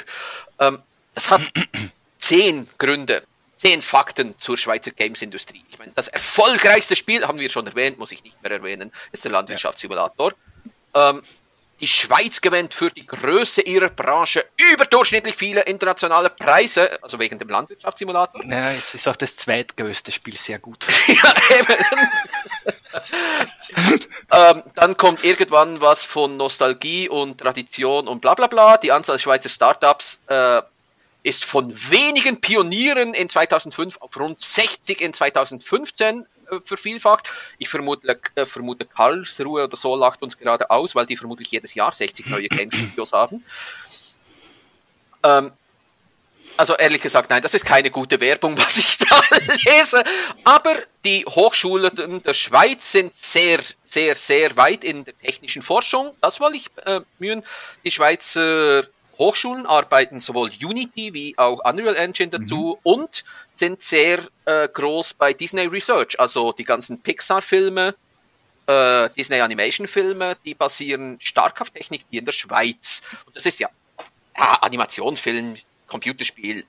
Ähm, das hat zehn Gründe, zehn Fakten zur Schweizer Games-Industrie. Ich meine, das erfolgreichste Spiel, haben wir schon erwähnt, muss ich nicht mehr erwähnen, ist der Landwirtschaftssimulator. Ähm, die Schweiz gewinnt für die Größe ihrer Branche überdurchschnittlich viele internationale Preise, also wegen dem Landwirtschaftssimulator. naja, es ist auch das zweitgrößte Spiel sehr gut. Ja, eben. ähm, dann kommt irgendwann was von Nostalgie und Tradition und bla bla bla. Die Anzahl Schweizer Startups äh, ist von wenigen Pionieren in 2005 auf rund 60 in 2015 äh, vervielfacht. Ich vermute, äh, vermute Karlsruhe oder so lacht uns gerade aus, weil die vermutlich jedes Jahr 60 neue Game Studios haben. Ähm, also ehrlich gesagt, nein, das ist keine gute Werbung, was ich da lese. Aber die Hochschulen der Schweiz sind sehr, sehr, sehr weit in der technischen Forschung. Das wollte ich äh, mühen. Die Schweizer Hochschulen arbeiten sowohl Unity wie auch Unreal Engine dazu und sind sehr äh, groß bei Disney Research. Also die ganzen Pixar-Filme, äh, Disney Animation-Filme, die basieren stark auf Technik hier in der Schweiz. Und das ist ja, ja Animationsfilm, Computerspiel,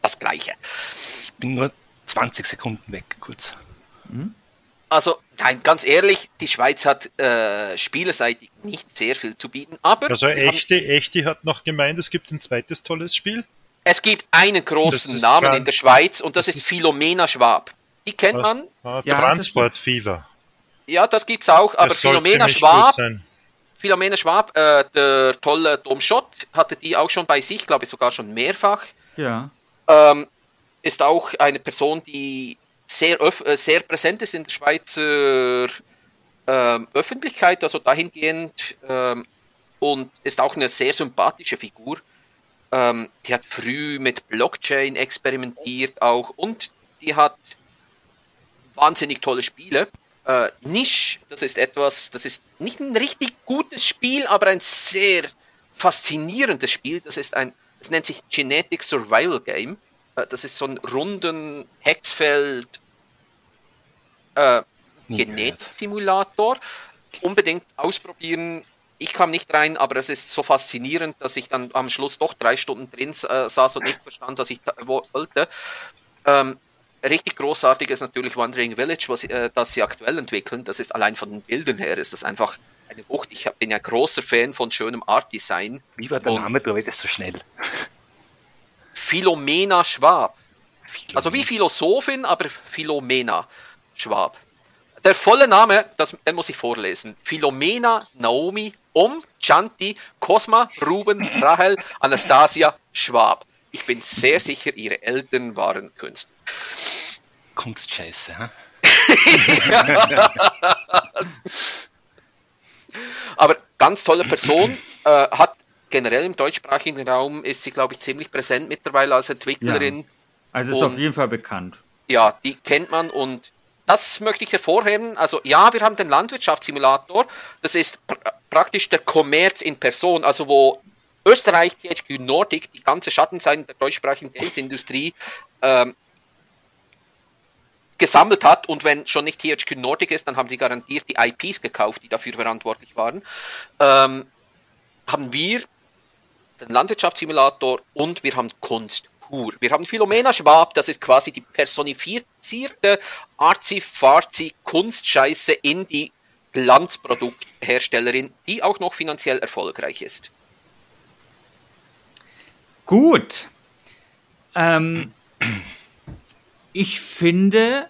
das Gleiche. Ich bin nur 20 Sekunden weg, kurz. Also, nein, ganz ehrlich, die Schweiz hat äh, spielerseitig nicht sehr viel zu bieten, aber Also wir haben, Echte, Echte hat noch gemeint, es gibt ein zweites tolles Spiel. es gibt einen großen Namen Franz- in der Schweiz und das, das ist ist- Philomena Schwab. Die kennt man, Ah, Ja, Transport Fever. ja, das gibt's auch, aber Philomena Schwab. Philomena Schwab, äh, der tolle Dom Schott, hatte die auch schon bei sich, glaube ich sogar schon mehrfach. Ja. ähm, ist auch eine Person, die sehr, äh, sehr präsent ist in der Schweizer ähm, Öffentlichkeit, also dahingehend ähm, und ist auch eine sehr sympathische Figur. Ähm, die hat früh mit Blockchain experimentiert auch und die hat wahnsinnig tolle Spiele. Äh, Nisch, das ist etwas, das ist nicht ein richtig gutes Spiel, aber ein sehr faszinierendes Spiel. Das ist ein, das nennt sich Genetic Survival Game. Äh, das ist so ein runden Hexfeld äh. Genetik-Simulator. Unbedingt ausprobieren. Ich kam nicht rein, aber es ist so faszinierend, dass ich dann am Schluss doch drei Stunden drin äh, saß und nicht verstand, was ich wollte. Ähm, richtig großartig ist natürlich Wandering Village, was, äh, das sie aktuell entwickeln. Das ist allein von den Bildern her, ist das einfach eine Wucht. Ich bin ja großer Fan von schönem Art-Design. Wie war der Name? Du redest so schnell. Philomena Schwab. Also wie Philosophin, aber Philomena Schwab. Der volle Name, das, den muss ich vorlesen. Philomena Naomi Um Chanti Cosma Ruben Rahel Anastasia Schwab. Ich bin sehr sicher, ihre Eltern waren Künstler. Kunstscheiße. Hä? Aber ganz tolle Person, äh, hat generell im deutschsprachigen Raum, ist sie, glaube ich, ziemlich präsent mittlerweile als Entwicklerin. Also ist Und- auf jeden Fall bekannt. ja, die kennt man und das möchte ich hervorheben. Also ja, wir haben den Landwirtschaftssimulator. Das ist pr praktisch der Kommerz in Person, also wo Österreich, THQ Nordic, die ganze Schattenseite der deutschsprachigen Games-Industrie ähm, gesammelt hat und wenn schon nicht THQ Nordic ist, dann haben sie garantiert die IPs gekauft, die dafür verantwortlich waren, ähm, haben wir den Landwirtschaftssimulator und wir haben Kunst pur. Wir haben Philomena Schwab, das ist quasi die personifizierte arzi-farzi Kunstscheiße in die Glanzproduktherstellerin, die auch noch finanziell erfolgreich ist. Gut. Ähm, ich finde,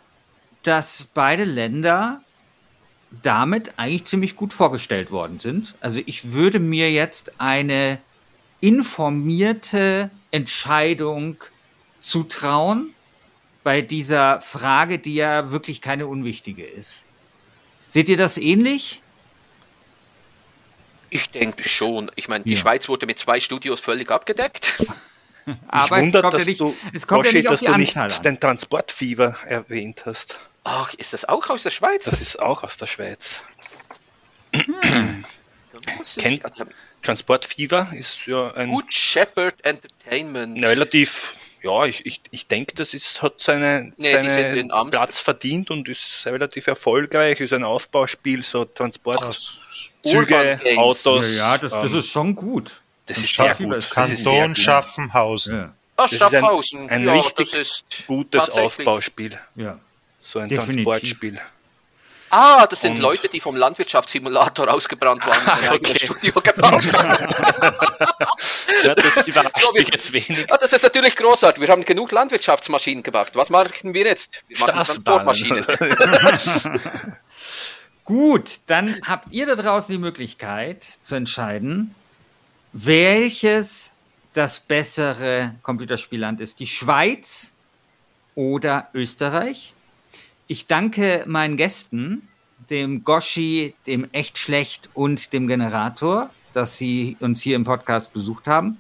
dass beide Länder damit eigentlich ziemlich gut vorgestellt worden sind. Also ich würde mir jetzt eine informierte Entscheidung zutrauen bei dieser Frage, die ja wirklich keine unwichtige ist. Seht ihr das ähnlich? Ich denke schon. Ich meine, die Ja. Schweiz wurde mit zwei Studios völlig abgedeckt. Aber Mich es wundert, kommt, ja dass nicht, du, es kommt ja Goschi, nicht dass du nicht an. den Transportfieber erwähnt hast. Ach, ist das auch aus der Schweiz? Das ist auch aus der Schweiz. das kennt- ich hab- Transportfieber ist ja ein Good Shepherd Entertainment. relativ, ja, ich, ich, ich denke, das ist, hat seine, Nee, seinen. Platz verdient und ist relativ erfolgreich, ist ein Aufbauspiel, so Transportzüge, Games. Autos. Ja, ja das, das ähm, ist schon gut. das ist sehr gut. das Das ist sehr Kanton gut. Schaffenhausen. Ja, Ah, ein, Schaffhausen. ein ja, richtig gutes Aufbauspiel. ja. So ein Definitiv. Transportspiel. Ah, das sind Und- Leute, die vom Landwirtschaftssimulator ausgebrannt waren und ein okay. eigenes Studio gebaut haben. Ja, das überrascht So, wir- mich jetzt wenig. Ah, das ist natürlich großartig. Wir haben genug Landwirtschaftsmaschinen gemacht. Was machen wir jetzt? Wir machen. Transportmaschinen. Gut, dann habt ihr da draußen die Möglichkeit zu entscheiden, welches das bessere Computerspielland ist. Die Schweiz oder Österreich. Ich danke meinen Gästen, dem Goschi, dem Echt Schlecht und dem Generator, dass sie uns hier im Podcast besucht haben.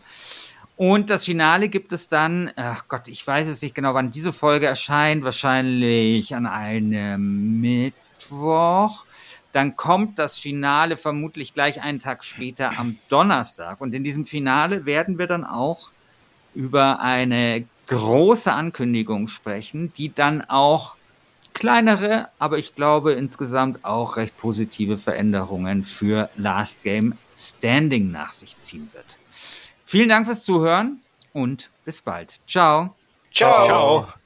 Und das Finale gibt es dann, ach Gott, ich weiß jetzt nicht genau, wann diese Folge erscheint, wahrscheinlich an einem Mittwoch. Dann kommt das Finale vermutlich gleich einen Tag später am Donnerstag. Und in diesem Finale werden wir dann auch über eine große Ankündigung sprechen, die dann auch kleinere, aber ich glaube insgesamt auch recht positive Veränderungen für Last Game Standing nach sich ziehen wird. Vielen Dank fürs Zuhören und bis bald. Ciao. Ciao. Ciao.